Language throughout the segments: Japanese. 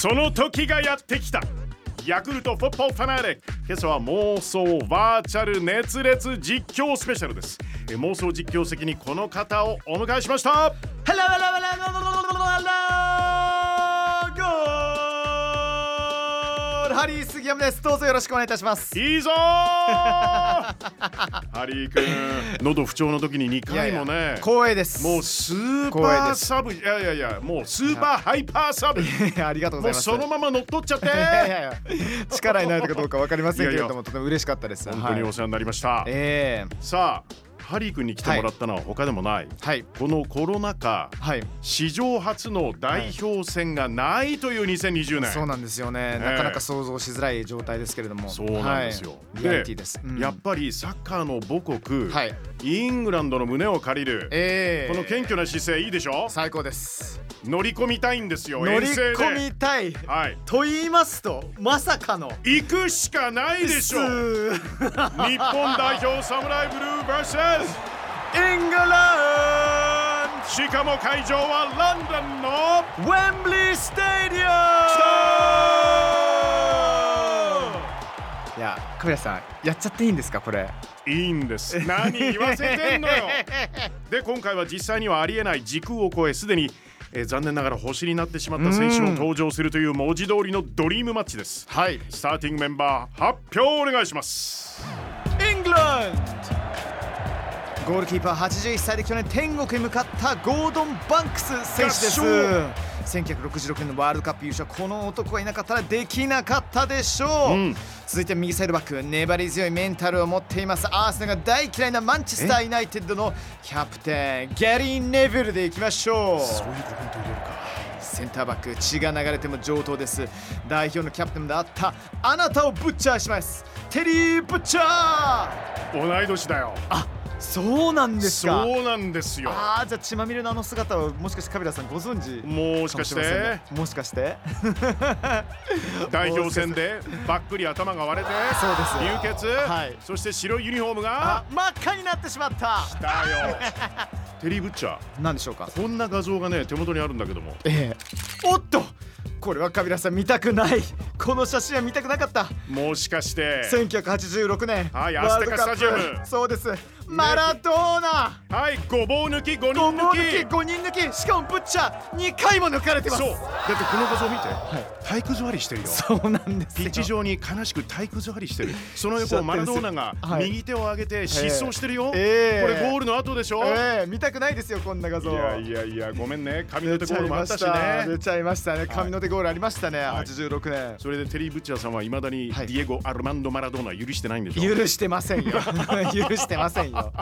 その時がやってきたヤクルトフッポファナーレ今朝は妄想バーチャル熱烈実況スペシャルですえ妄想実況席にこの方をお迎えしました Hello, ハリー杉山です。どうぞよろしくお願いいたします。いいぞー ハリー君喉不調の時に2回もね光栄です。もうスーパーサブいやいやいやもうスーパーハイパーサブありがとうございます。もうそのまま乗っ取っちゃっていやいやいや力になれたかどうかわかりませんけれども、いやいとても嬉しかったです。はい本当にお世話になりました、えさあハリー君に来てもらったのは他でもない、ー、はい。このコロナ禍はい、史上初の代表戦がないという2020年、そうなんですよね。えなかなか想像しづらい状態ですけれども、そうなんですよ。はい、でリアリティです。うん。やっぱりサッカーの母国、はい、イングランドの胸を借りる、えー、この謙虚な姿勢いいでしょ？最高です。乗り込みたいんですよ乗り込みたい。はい。と言いますと、まさかの。行くしかないでしょう。日本代表サムライブルー vs イングランしかも会場はロンドンのドウェンブリー。スタディアいやカメラさんやっちゃっていいんですかこれ？いいんです。何言わせてんのよ。で今回は実際にはありえない時空を超えすでに、えー残念ながら星になってしまった選手も登場するという文字通りのドリームマッチです。はい。スターティングメンバー発表お願いします。イングランドゴールキーパー81歳で去年天国へ向かったゴードン・バンクス選手です。合1966年のワールドカップ優勝この男がいなかったらできなかったでしょう、うん。続いて右サイドバック粘り強いメンタルを持っています。アーセナルが大嫌いなマンチェスター・ユナイテッドのキャプテンギャリー・ネビルでいきましょう。そういうコメント入れるか。センターバック血が流れても上等です。代表のキャプテンであったあなたをブッチャーします。テリー・ブッチャー。同い年だよ。あそうなんですか。そうなんですよ。ああじゃあ血まみれのあの姿をもしかしてカビラさんご存知もしかして。ね。もしかして。代表戦でばっくり頭が割れてそうです流血、はい。そして白いユニフォームあが真っ赤になってしまった。だよ。テリー・ブッチャー。何でしょうか。こんな画像がね手元にあるんだけども。ええ。おっとこれはカビラさん見たくないこの写真は見たくなかった。もしかして。1986年。はいアステカスタジアム。そうです。マラドーナ。はいごぼう抜き5人5抜抜きき5人抜き。しかもブッチャー2回も抜かれてます。そう。だってこの画像見て、体育座りしてるよ。そうなんですよ。ピッチ上に悲しく体育座りしてる。その横をマラドーナがはい。右手を上げて疾走してるよ、ええ。これゴールの後でしょ、ええ。見たくないですよこんな画像。いやいやいやごめんね。神の手ゴールもあったし出ねちゃいましたね。神の手ゴールありましたね、はい。86年それでテリー・ブッチャーさんはいまだにデはい。ィエゴ・アルマンド・マラドーナは許してないんでしょ？許してませんよ。許してませんよ。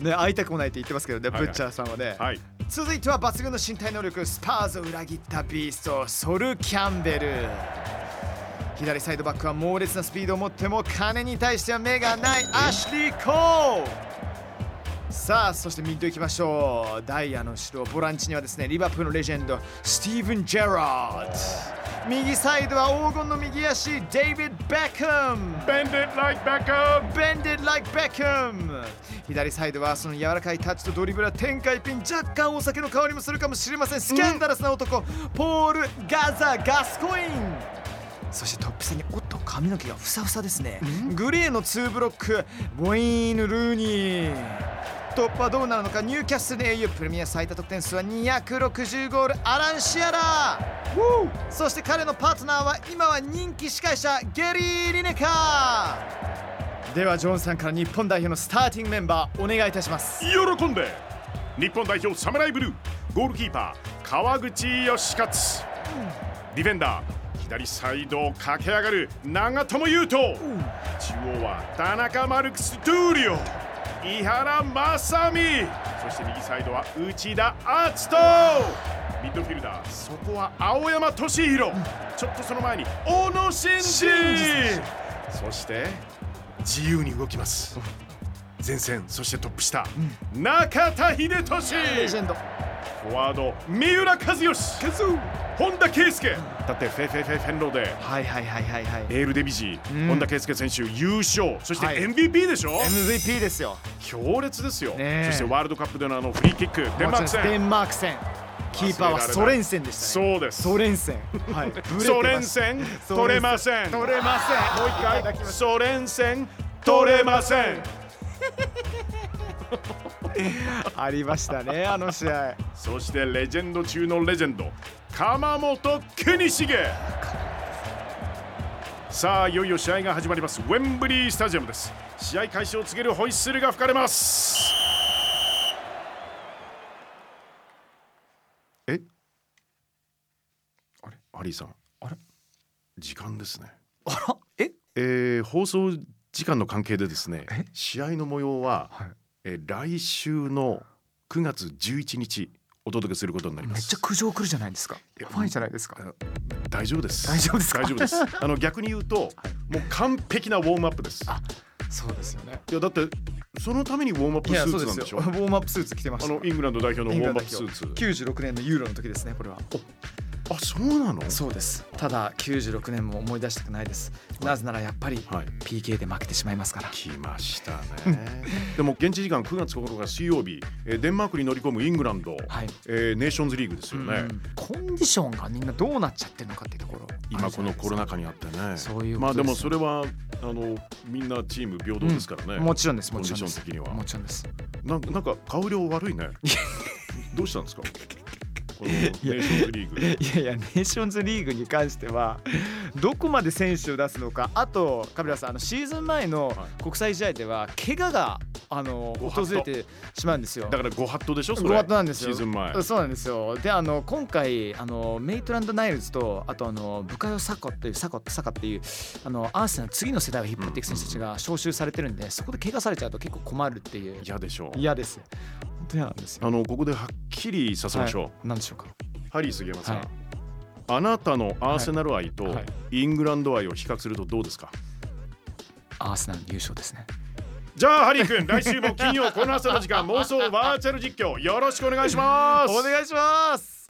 ね会いたくもないって言ってますけどね、はいはい。ブッチャーさんはね、はい。続いては抜群の身体能力スパーズを裏切ったビーストソル・キャンベル。左サイドバックは猛烈なスピードを持っても金に対しては目がないアシュリー・コール。さあそしてミッド行きましょう。ダイヤの後ろボランチにはですねリバプールのレジェンドスティーブン・ジェラード右サイドは黄金の右足デイビッド・ベッカム Bend it like Beckham. Bend it like Beckham 左サイドはその柔らかいタッチとドリブルは天下一品若干お酒の香りもするかもしれません。スキャンダラスな男、ポール・ガザ・ガスコインそしてトップ戦におっと髪の毛がふさふさですね。グレーの2ブロック。ウェイン・ルーニー。突破はどうなるのかニューキャッスルで AU プレミア最多得点数は260ゴールアラン・シアラ。そして彼のパートナーは今は人気司会者ゲリー・リネカ。ーではジョンさんから日本代表のスターティングメンバーお願いいたします。喜んで。日本代表サムライブルー。ゴールキーパー川口義勝。ディフェンダー左サイドを駆け上がる長友佑都。中央は田中マルクス・トゥーリオ。井原正美。そして右サイドは内田篤人。ミッドフィルダーそこは青山敏弘ちょっとその前に小野伸二。そして自由に動きます。前線そしてトップ下、中田英寿レジェンド。フォワード三浦知良本田圭佑。だってフェフェフェフェンローで。はいはいはいはいはい。エールデビジー、うん。本田圭佑選手優勝。そしてはい。MVP でしょ、MVP ですよ。強烈ですよ、ねえ。そしてワールドカップでのあのフリーキック。デンマーク戦。デンマーク戦。キーパーはソ連戦でしたね。そうですソ連戦はい。ソ連戦取れません。もう取れません。一いただきます。回ソ連戦取れません ありましたねあの試合。そしてレジェンド中のレジェンド鎌本国重。さあいよいよ試合が始まります。ウェンブリースタジアムです。試合開始を告げるホイッスルが吹かれます。え？あれ？ハリーさん。あれ？時間ですね。あら？え？えー放送時間の関係でですねえ？試合の模様は、はいえー来週の9月11日お届けすることになります。めっちゃ苦情来るじゃないですか。やばいじゃないですか。あ大丈夫です。大丈夫ですか？大丈夫です。あの逆に言うと、もう完璧なウォームアップです。あそうですよね。いやだってそのためにウォームアップスーツなんでしょ？ウォームアップスーツ着てました。あのイングランド代表のウォームアップスーツ。96年のユーロの時ですねこれはあそうなの？そうです。ただ96年も思い出したくないです。なぜならやっぱりはい。PK で負けてしまいますから。来ましたね。でも現地時間9月9日水曜日、えーデンマークに乗り込むイングランド、はい。えーネーションズリーグですよね、うん。コンディションがみんなどうなっちゃってるのかっていうところ。今このコロナ禍禍にあってね。そういうまあでもそれはあのみんなチーム平等ですからね、もちろんです。コンディもちろんです。ション的には。もちろんです。なんなんか顔色悪いね。どうしたんですか？このネーションズリーグ いやいやネーションズリーグに関してはどこまで選手を出すのかあとカビラさんあのシーズン前のはい。国際試合では怪我があのご法度。訪れてしまうんですよ。だから5ハットでしょそれ。ご法度なんですよ。シーズン前。そうなんですよ。であの今回あのメイトランド・ナイルズとあとあのブカヨ・サコっていうサコサカっていうあのアーセナルの次の世代を引っ張っていく選手たちが招集されてるんでそこで怪我されちゃうと結構困るっていう。嫌でしょ。う嫌です本当嫌なんですよ。あのここではっきりさせましょう、なんでしょうか？ハリー杉山さん、はい。あなたのアーセナル愛とイングランド愛を比較するとどうですか？アーセナルの優勝ですね。じゃあハリー君来週も金曜この朝の時間妄想バーチャル実況よろしくお願いします。お願いします